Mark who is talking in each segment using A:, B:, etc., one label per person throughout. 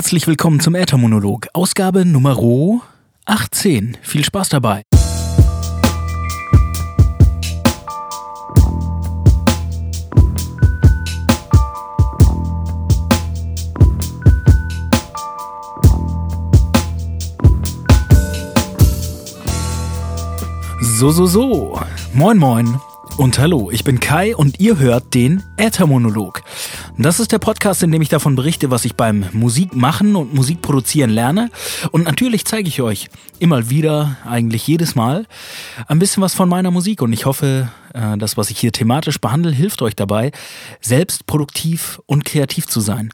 A: Herzlich willkommen zum Äthermonolog, Ausgabe Nummer 18. Viel Spaß dabei. So, so, so. Moin, moin. Und hallo, ich bin Kai und ihr hört den Äthermonolog. Das ist der Podcast, in dem ich davon berichte, was ich beim Musik machen und Musik produzieren lerne. Und natürlich zeige ich euch immer wieder, eigentlich jedes Mal, ein bisschen was von meiner Musik. Und ich hoffe, äh, das, was ich hier thematisch behandle, hilft euch dabei, selbst produktiv und kreativ zu sein.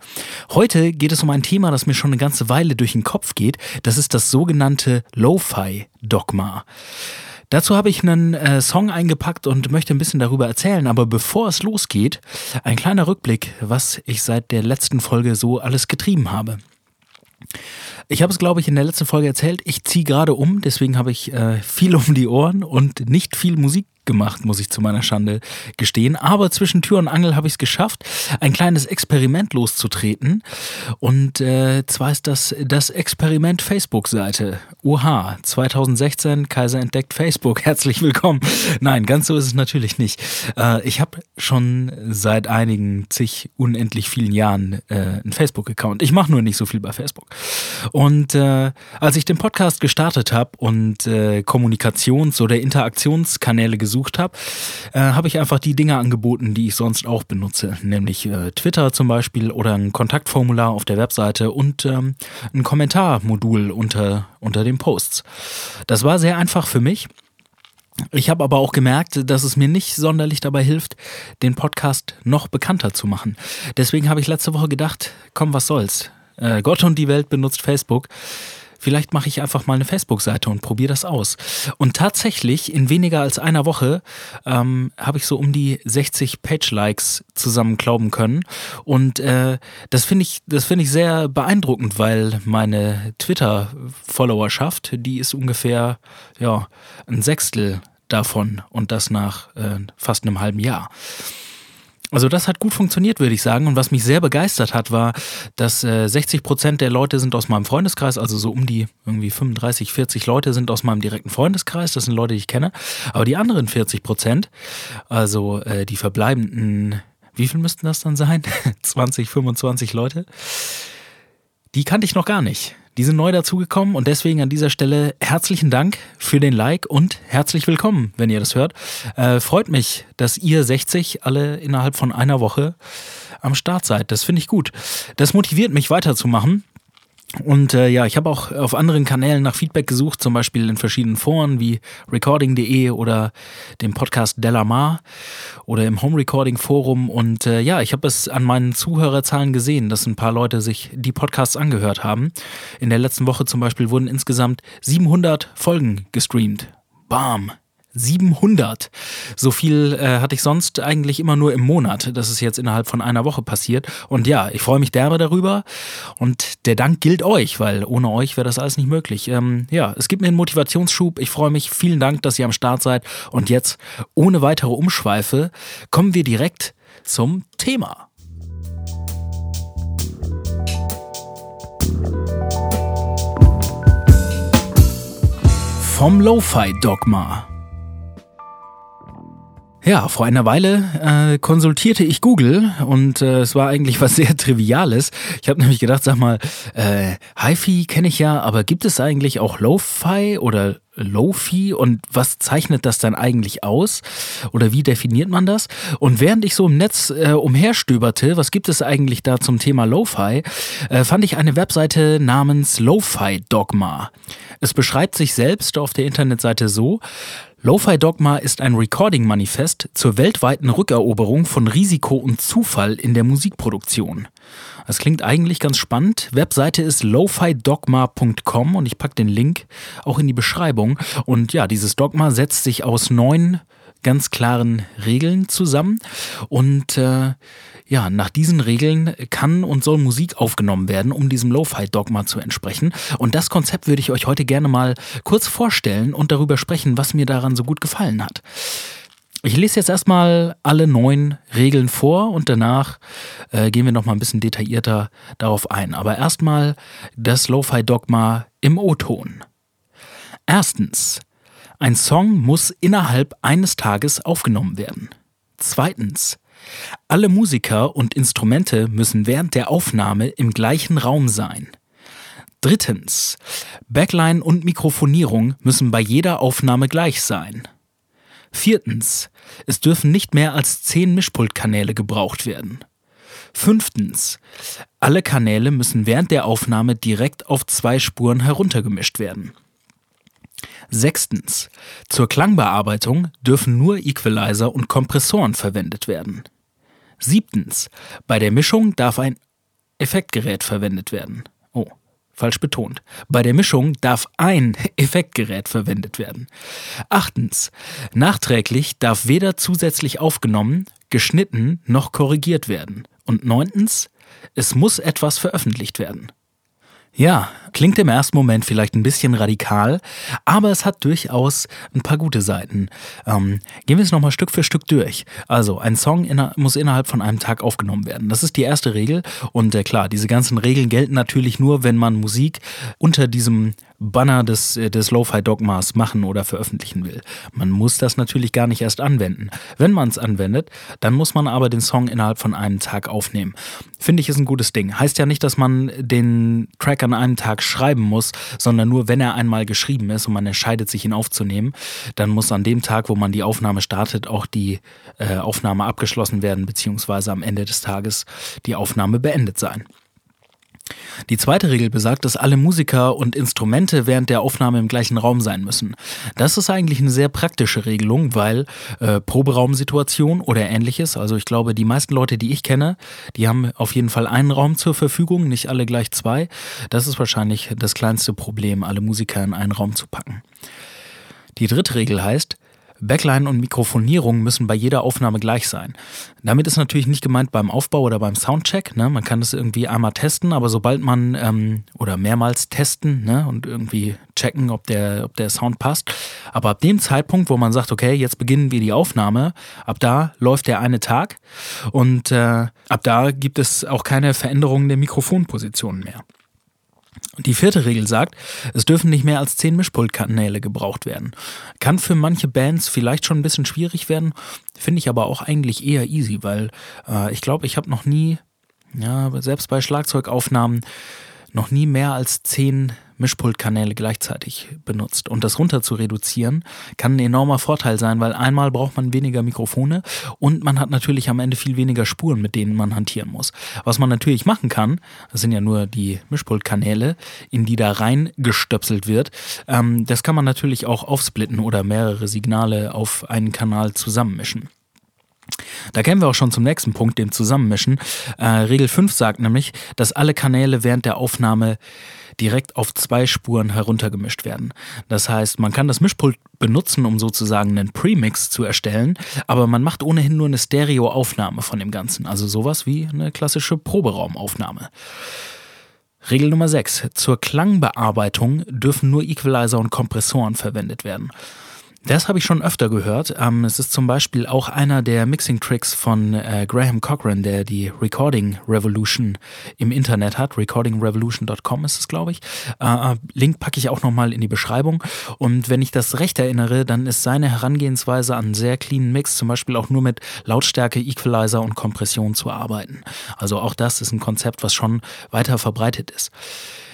A: Heute geht es um ein Thema, das mir schon eine ganze Weile durch den Kopf geht. Das ist das sogenannte Lo-Fi-Dogma. Dazu habe ich einen äh, Song eingepackt und möchte ein bisschen darüber erzählen. Aber bevor es losgeht, ein kleiner Rückblick, was ich seit der letzten Folge so alles getrieben habe. Ich habe es, glaube ich, in der letzten Folge erzählt. Ich ziehe gerade um, deswegen habe ich äh, viel um die Ohren und nicht viel Musik gemacht, muss ich zu meiner Schande gestehen. Aber zwischen Tür und Angel habe ich es geschafft, ein kleines Experiment loszutreten. Und äh, zwar ist das das Experiment Facebook-Seite. Oha, 2016, Kaiser entdeckt Facebook. Herzlich willkommen. Nein, ganz so ist es natürlich nicht. Äh, ich habe schon seit einigen zig unendlich vielen Jahren äh, einen Facebook-Account. Ich mache nur nicht so viel bei Facebook. Und äh, als ich den Podcast gestartet habe und äh, Kommunikations- oder Interaktionskanäle gesucht habe, äh, habe ich einfach die Dinge angeboten, die ich sonst auch benutze, nämlich äh, Twitter zum Beispiel oder ein Kontaktformular auf der Webseite und ähm, ein Kommentarmodul unter, unter den Posts. Das war sehr einfach für mich. Ich habe aber auch gemerkt, dass es mir nicht sonderlich dabei hilft, den Podcast noch bekannter zu machen. Deswegen habe ich letzte Woche gedacht, komm, was soll's. Äh, Gott und die Welt benutzt Facebook vielleicht mache ich einfach mal eine Facebook-Seite und probiere das aus. Und tatsächlich, in weniger als einer Woche ähm, habe ich so um die 60 Page-Likes zusammen glauben können. Und äh, das finde ich, das finde ich sehr beeindruckend, weil meine Twitter-Followerschaft, die ist ungefähr ja, ein Sechstel davon und das nach äh, fast einem halben Jahr. Also das hat gut funktioniert, würde ich sagen. Und was mich sehr begeistert hat, war, dass äh, 60 Prozent der Leute sind aus meinem Freundeskreis, also so um die irgendwie 35, 40 Leute sind aus meinem direkten Freundeskreis. Das sind Leute, die ich kenne. Aber die anderen 40 Prozent, also äh, die verbleibenden, wie viel müssten das dann sein? 20, 25 Leute? Die kannte ich noch gar nicht. Die sind neu dazugekommen und deswegen an dieser Stelle herzlichen Dank für den Like und herzlich willkommen, wenn ihr das hört. Äh, freut mich, dass ihr 60 alle innerhalb von einer Woche am Start seid. Das finde ich gut. Das motiviert mich weiterzumachen. Und äh, ja, ich habe auch auf anderen Kanälen nach Feedback gesucht, zum Beispiel in verschiedenen Foren wie recording.de oder dem Podcast Delamar oder im Home Recording Forum. Und äh, ja, ich habe es an meinen Zuhörerzahlen gesehen, dass ein paar Leute sich die Podcasts angehört haben. In der letzten Woche zum Beispiel wurden insgesamt 700 Folgen gestreamt. Bam! 700. So viel äh, hatte ich sonst eigentlich immer nur im Monat. Das ist jetzt innerhalb von einer Woche passiert. Und ja, ich freue mich derbe darüber. Und der Dank gilt euch, weil ohne euch wäre das alles nicht möglich. Ähm, ja, es gibt mir einen Motivationsschub. Ich freue mich. Vielen Dank, dass ihr am Start seid. Und jetzt, ohne weitere Umschweife, kommen wir direkt zum Thema. Vom Lo-Fi-Dogma. Ja, vor einer Weile äh, konsultierte ich Google und äh, es war eigentlich was sehr Triviales. Ich habe nämlich gedacht, sag mal, äh, HiFi kenne ich ja, aber gibt es eigentlich auch Lo-Fi oder Lo-Fi und was zeichnet das dann eigentlich aus oder wie definiert man das? Und während ich so im Netz äh, umherstöberte, was gibt es eigentlich da zum Thema Lo-Fi, äh, fand ich eine Webseite namens Lo-Fi Dogma. Es beschreibt sich selbst auf der Internetseite so, Lo-Fi Dogma ist ein Recording-Manifest zur weltweiten Rückeroberung von Risiko und Zufall in der Musikproduktion. Das klingt eigentlich ganz spannend. Webseite ist lofidogma.com und ich packe den Link auch in die Beschreibung. Und ja, dieses Dogma setzt sich aus neun ganz klaren Regeln zusammen und äh, ja, nach diesen Regeln kann und soll Musik aufgenommen werden, um diesem Lo-Fi-Dogma zu entsprechen. Und das Konzept würde ich euch heute gerne mal kurz vorstellen und darüber sprechen, was mir daran so gut gefallen hat. Ich lese jetzt erstmal alle neun Regeln vor und danach äh, gehen wir nochmal ein bisschen detaillierter darauf ein. Aber erstmal das Lo-Fi-Dogma im O-Ton. Erstens. Ein Song muss innerhalb eines Tages aufgenommen werden. Zweitens. Alle Musiker und Instrumente müssen während der Aufnahme im gleichen Raum sein. Drittens. Backline und Mikrofonierung müssen bei jeder Aufnahme gleich sein. Viertens. Es dürfen nicht mehr als zehn Mischpultkanäle gebraucht werden. Fünftens. Alle Kanäle müssen während der Aufnahme direkt auf zwei Spuren heruntergemischt werden. Sechstens. Zur Klangbearbeitung dürfen nur Equalizer und Kompressoren verwendet werden. Siebtens. Bei der Mischung darf ein Effektgerät verwendet werden. Oh, falsch betont. Bei der Mischung darf ein Effektgerät verwendet werden. Achtens. Nachträglich darf weder zusätzlich aufgenommen, geschnitten noch korrigiert werden. Und neuntens. Es muss etwas veröffentlicht werden. Ja, klingt im ersten Moment vielleicht ein bisschen radikal, aber es hat durchaus ein paar gute Seiten. Ähm, gehen wir es nochmal Stück für Stück durch. Also, ein Song inner muss innerhalb von einem Tag aufgenommen werden. Das ist die erste Regel. Und äh, klar, diese ganzen Regeln gelten natürlich nur, wenn man Musik unter diesem Banner des, äh, des Lo-Fi-Dogmas machen oder veröffentlichen will. Man muss das natürlich gar nicht erst anwenden. Wenn man es anwendet, dann muss man aber den Song innerhalb von einem Tag aufnehmen. Finde ich ist ein gutes Ding. Heißt ja nicht, dass man den Track an einem Tag schreiben muss, sondern nur, wenn er einmal geschrieben ist und man entscheidet, sich ihn aufzunehmen, dann muss an dem Tag, wo man die Aufnahme startet, auch die äh, Aufnahme abgeschlossen werden, beziehungsweise am Ende des Tages die Aufnahme beendet sein. Die zweite Regel besagt, dass alle Musiker und Instrumente während der Aufnahme im gleichen Raum sein müssen. Das ist eigentlich eine sehr praktische Regelung, weil äh, Proberaumsituation oder ähnliches, also ich glaube, die meisten Leute, die ich kenne, die haben auf jeden Fall einen Raum zur Verfügung, nicht alle gleich zwei. Das ist wahrscheinlich das kleinste Problem, alle Musiker in einen Raum zu packen. Die dritte Regel heißt, Backline und Mikrofonierung müssen bei jeder Aufnahme gleich sein. Damit ist natürlich nicht gemeint beim Aufbau oder beim Soundcheck. Ne? Man kann das irgendwie einmal testen, aber sobald man ähm, oder mehrmals testen ne? und irgendwie checken, ob der, ob der Sound passt. Aber ab dem Zeitpunkt, wo man sagt, okay, jetzt beginnen wir die Aufnahme, ab da läuft der eine Tag und äh, ab da gibt es auch keine Veränderungen der Mikrofonpositionen mehr. Die vierte Regel sagt, es dürfen nicht mehr als zehn Mischpultkanäle gebraucht werden. Kann für manche Bands vielleicht schon ein bisschen schwierig werden, finde ich aber auch eigentlich eher easy, weil äh, ich glaube, ich habe noch nie, ja, selbst bei Schlagzeugaufnahmen, noch nie mehr als zehn Mischpultkanäle gleichzeitig benutzt. Und das runter zu reduzieren kann ein enormer Vorteil sein, weil einmal braucht man weniger Mikrofone und man hat natürlich am Ende viel weniger Spuren, mit denen man hantieren muss. Was man natürlich machen kann, das sind ja nur die Mischpultkanäle, in die da reingestöpselt wird, ähm, das kann man natürlich auch aufsplitten oder mehrere Signale auf einen Kanal zusammenmischen. Da kämen wir auch schon zum nächsten Punkt, dem Zusammenmischen. Äh, Regel 5 sagt nämlich, dass alle Kanäle während der Aufnahme direkt auf zwei Spuren heruntergemischt werden. Das heißt, man kann das Mischpult benutzen, um sozusagen einen Premix zu erstellen, aber man macht ohnehin nur eine Stereoaufnahme von dem Ganzen. Also sowas wie eine klassische Proberaumaufnahme. Regel Nummer 6. Zur Klangbearbeitung dürfen nur Equalizer und Kompressoren verwendet werden. Das habe ich schon öfter gehört. Ähm, es ist zum Beispiel auch einer der Mixing-Tricks von äh, Graham Cochran, der die Recording Revolution im Internet hat. recordingrevolution.com ist es, glaube ich. Äh, äh, Link packe ich auch nochmal in die Beschreibung. Und wenn ich das recht erinnere, dann ist seine Herangehensweise an sehr cleanen Mix zum Beispiel auch nur mit Lautstärke, Equalizer und Kompression zu arbeiten. Also auch das ist ein Konzept, was schon weiter verbreitet ist.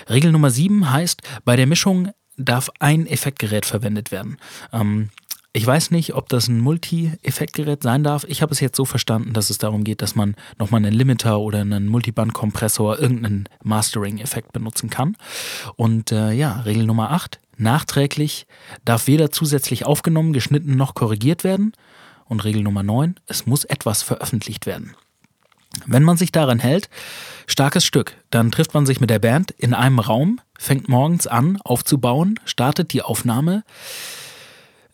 A: Regel Nummer 7 heißt, bei der Mischung darf ein Effektgerät verwendet werden. Ähm, ich weiß nicht, ob das ein Multi-Effektgerät sein darf. Ich habe es jetzt so verstanden, dass es darum geht, dass man nochmal einen Limiter oder einen Multiband-Kompressor, irgendeinen Mastering-Effekt benutzen kann. Und äh, ja, Regel Nummer 8. Nachträglich darf weder zusätzlich aufgenommen, geschnitten noch korrigiert werden. Und Regel Nummer 9. Es muss etwas veröffentlicht werden. Wenn man sich daran hält, starkes Stück, dann trifft man sich mit der Band in einem Raum, fängt morgens an aufzubauen, startet die Aufnahme.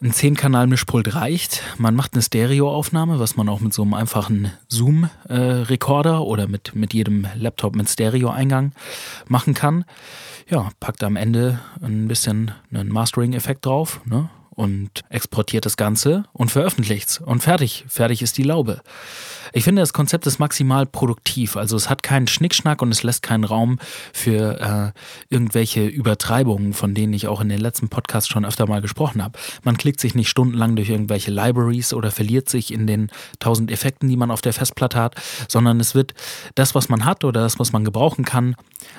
A: Ein 10-Kanal-Mischpult reicht. Man macht eine Stereoaufnahme, was man auch mit so einem einfachen Zoom-Rekorder oder mit, mit jedem Laptop mit Stereo-Eingang machen kann. Ja, packt am Ende ein bisschen einen Mastering-Effekt drauf ne? und exportiert das Ganze und veröffentlicht's und fertig, fertig ist die Laube. Ich finde, das Konzept ist maximal produktiv. Also es hat keinen Schnickschnack und es lässt keinen Raum für äh, irgendwelche Übertreibungen, von denen ich auch in den letzten Podcasts schon öfter mal gesprochen habe. Man klickt sich nicht stundenlang durch irgendwelche Libraries oder verliert sich in den tausend Effekten, die man auf der Festplatte hat, sondern es wird das, was man hat oder das, was man gebrauchen kann,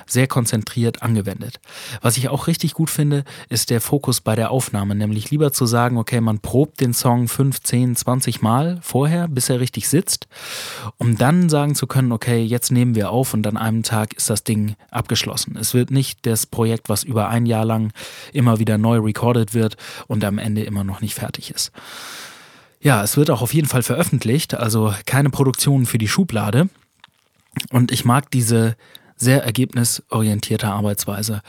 A: sehr konzentriert angewendet. Was ich auch richtig gut finde, ist der Fokus bei der Aufnahme, nämlich lieber zu sagen, okay, man probt den Song 5, 10, 20 Mal vorher, bis er richtig sitzt um dann sagen zu können, okay, jetzt nehmen wir auf und an einem Tag ist das Ding abgeschlossen. Es wird nicht das Projekt, was über ein Jahr lang immer wieder neu recorded wird und am Ende immer noch nicht fertig ist. Ja, es wird auch auf jeden Fall veröffentlicht, also keine Produktion für die Schublade. Und ich mag diese sehr ergebnisorientierte Arbeitsweise.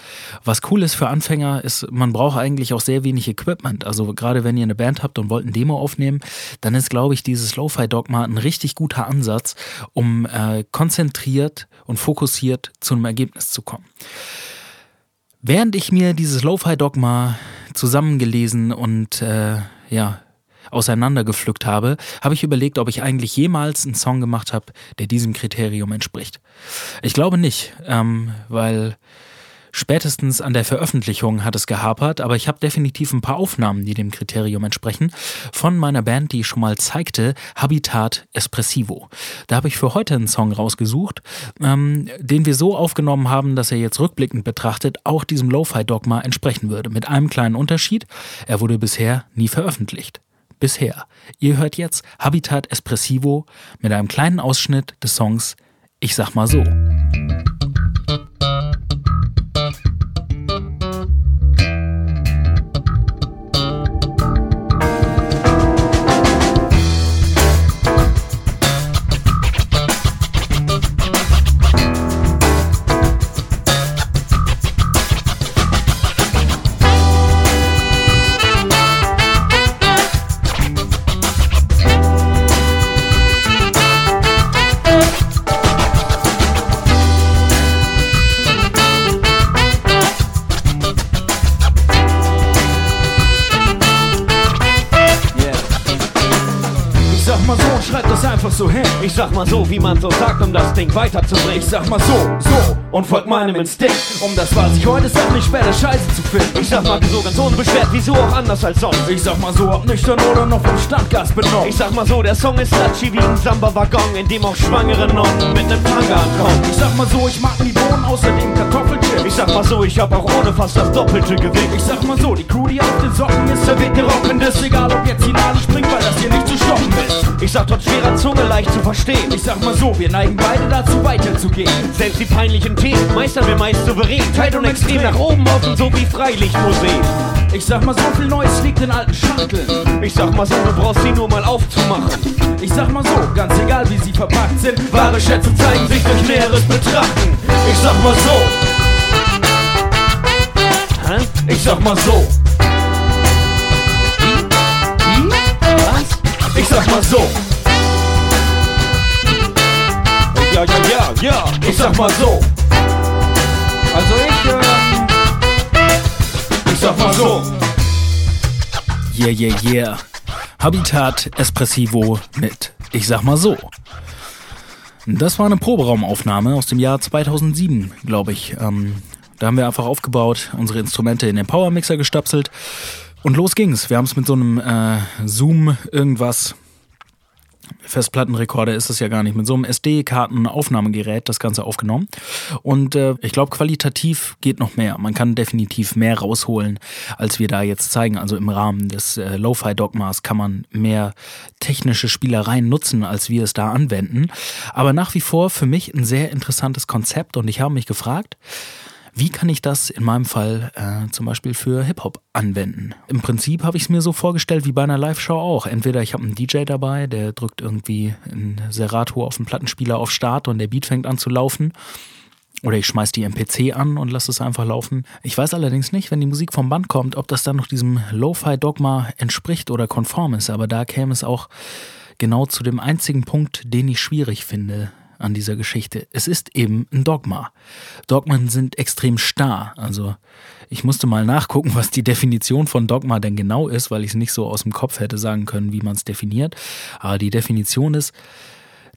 A: Was cool ist für Anfänger, ist, man braucht eigentlich auch sehr wenig Equipment. Also gerade wenn ihr eine Band habt und wollt ein Demo aufnehmen, dann ist, glaube ich, dieses Lo-Fi-Dogma ein richtig guter Ansatz, um äh, konzentriert und fokussiert zu einem Ergebnis zu kommen. Während ich mir dieses Lo-Fi-Dogma zusammengelesen und äh, ja, auseinandergepflückt habe, habe ich überlegt, ob ich eigentlich jemals einen Song gemacht habe, der diesem Kriterium entspricht. Ich glaube nicht, ähm, weil Spätestens an der Veröffentlichung hat es gehapert, aber ich habe definitiv ein paar Aufnahmen, die dem Kriterium entsprechen, von meiner Band, die ich schon mal zeigte, Habitat Espressivo. Da habe ich für heute einen Song rausgesucht, ähm, den wir so aufgenommen haben, dass er jetzt rückblickend betrachtet auch diesem Lo-Fi-Dogma entsprechen würde. Mit einem kleinen Unterschied, er wurde bisher nie veröffentlicht bisher. Ihr hört jetzt Habitat Espressivo mit einem kleinen Ausschnitt des Songs Ich sag mal so.
B: Ich sag mal so, wie man so sagt, um das Ding weiterzubringen. Ich sag mal so, so und folgt meinem Instinkt. Um das, was ich heute sag, nicht später scheiße zu finden. Ich sag mal so ganz unbeschwert, wieso auch anders als sonst. Ich sag mal so, ob nüchtern oder noch vom Standgas benommen. Ich sag mal so, der Song ist latschi wie ein Samba-Waggon, in dem auch schwangere Nonnen mit nem Tanga ankommen. Ich sag mal so, ich mag nie Bohnen, außerdem Kartoffelchips. Ich sag mal so, ich hab auch ohne fast das doppelte Gewicht. Ich sag mal so, die Crew, die auf den Socken ist, serviert gerockendes. Egal, ob jetzt die Nadel springt, weil das hier nicht zu stoppen ist. Ich sag trotz schwerer Zunge leicht zu verstehen. Ich sag mal so, wir neigen beide dazu weiterzugehen. Selbst die peinlichen Themen meistern wir meist souverän. Tight und extrem nach oben offen, so wie Freilichtmuseen. Ich sag mal, so viel Neues liegt in alten Schachteln. Ich sag mal so, du brauchst sie nur mal aufzumachen. Ich sag mal so, ganz egal wie sie verpackt sind, wahre Schätze zeigen sich durch näheres Betrachten. Ich sag mal so. Hä? Ich sag mal so. Wie? Was? Ich sag mal so. Ja, ja, ja, ja. Ich sag mal so. Also ich, ähm, ich sag mal so.
A: Yeah, yeah, yeah. Habitat Espressivo mit Ich sag mal so. Das war eine Proberaumaufnahme aus dem Jahr 2007, glaube ich. Ähm, da haben wir einfach aufgebaut, unsere Instrumente in den Power Mixer gestapselt und los ging's. Wir haben es mit so einem äh, Zoom irgendwas Festplattenrekorder ist es ja gar nicht, mit so einem SD-Karten-Aufnahmegerät das Ganze aufgenommen. Und äh, ich glaube, qualitativ geht noch mehr. Man kann definitiv mehr rausholen, als wir da jetzt zeigen. Also im Rahmen des äh, Lo-Fi-Dogmas kann man mehr technische Spielereien nutzen, als wir es da anwenden. Aber nach wie vor für mich ein sehr interessantes Konzept und ich habe mich gefragt, wie kann ich das in meinem Fall äh, zum Beispiel für Hip-Hop anwenden? Im Prinzip habe ich es mir so vorgestellt wie bei einer Live-Show auch. Entweder ich habe einen DJ dabei, der drückt irgendwie ein Serato auf den Plattenspieler auf Start und der Beat fängt an zu laufen. Oder ich schmeiß die MPC an und lasse es einfach laufen. Ich weiß allerdings nicht, wenn die Musik vom Band kommt, ob das dann noch diesem Lo-Fi-Dogma entspricht oder konform ist. Aber da käme es auch genau zu dem einzigen Punkt, den ich schwierig finde an dieser Geschichte. Es ist eben ein Dogma. Dogmen sind extrem starr. Also ich musste mal nachgucken, was die Definition von Dogma denn genau ist, weil ich es nicht so aus dem Kopf hätte sagen können, wie man es definiert. Aber die Definition ist,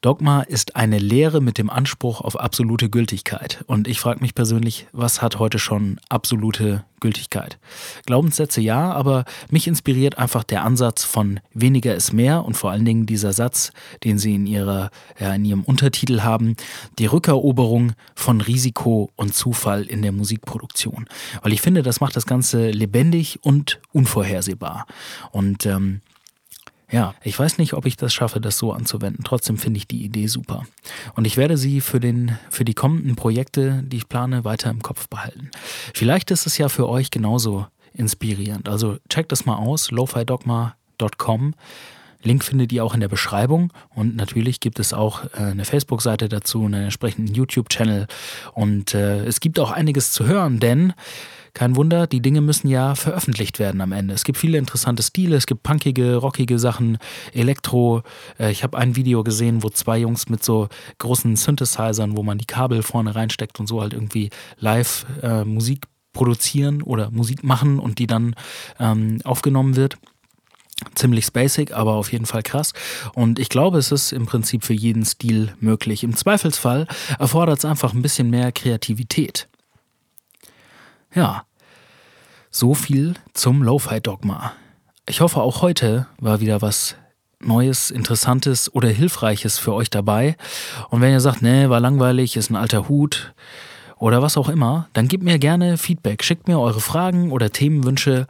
A: Dogma ist eine Lehre mit dem Anspruch auf absolute Gültigkeit. Und ich frage mich persönlich, was hat heute schon absolute Gültigkeit? Glaubenssätze ja, aber mich inspiriert einfach der Ansatz von weniger ist mehr und vor allen Dingen dieser Satz, den Sie in, ihrer, ja, in Ihrem Untertitel haben, die Rückeroberung von Risiko und Zufall in der Musikproduktion. Weil ich finde, das macht das Ganze lebendig und unvorhersehbar. Und ähm, ja, ich weiß nicht, ob ich das schaffe, das so anzuwenden. Trotzdem finde ich die Idee super. Und ich werde sie für, den, für die kommenden Projekte, die ich plane, weiter im Kopf behalten. Vielleicht ist es ja für euch genauso inspirierend. Also checkt das mal aus, lofidogma.com. Link findet ihr auch in der Beschreibung und natürlich gibt es auch äh, eine Facebook-Seite dazu, einen entsprechenden YouTube-Channel und äh, es gibt auch einiges zu hören, denn kein Wunder, die Dinge müssen ja veröffentlicht werden am Ende. Es gibt viele interessante Stile, es gibt punkige, rockige Sachen, Elektro. Äh, ich habe ein Video gesehen, wo zwei Jungs mit so großen Synthesizern, wo man die Kabel vorne reinsteckt und so halt irgendwie live äh, Musik produzieren oder Musik machen und die dann ähm, aufgenommen wird ziemlich basic, aber auf jeden Fall krass. Und ich glaube, es ist im Prinzip für jeden Stil möglich. Im Zweifelsfall erfordert es einfach ein bisschen mehr Kreativität. Ja, so viel zum Lo-Fi-Dogma. Ich hoffe, auch heute war wieder was Neues, Interessantes oder Hilfreiches für euch dabei. Und wenn ihr sagt, nee, war langweilig, ist ein alter Hut oder was auch immer, dann gebt mir gerne Feedback. Schickt mir eure Fragen oder Themenwünsche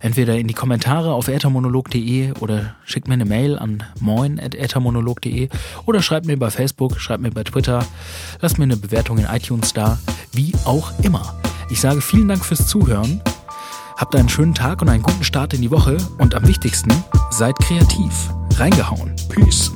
A: entweder in die Kommentare auf ethermonolog.de oder schickt mir eine Mail an moin.ethermonolog.de oder schreibt mir bei Facebook, schreibt mir bei Twitter, lasst mir eine Bewertung in iTunes da, wie auch immer. Ich sage vielen Dank fürs Zuhören. Habt einen schönen Tag und einen guten Start in die Woche und am wichtigsten, seid kreativ. Reingehauen. Peace.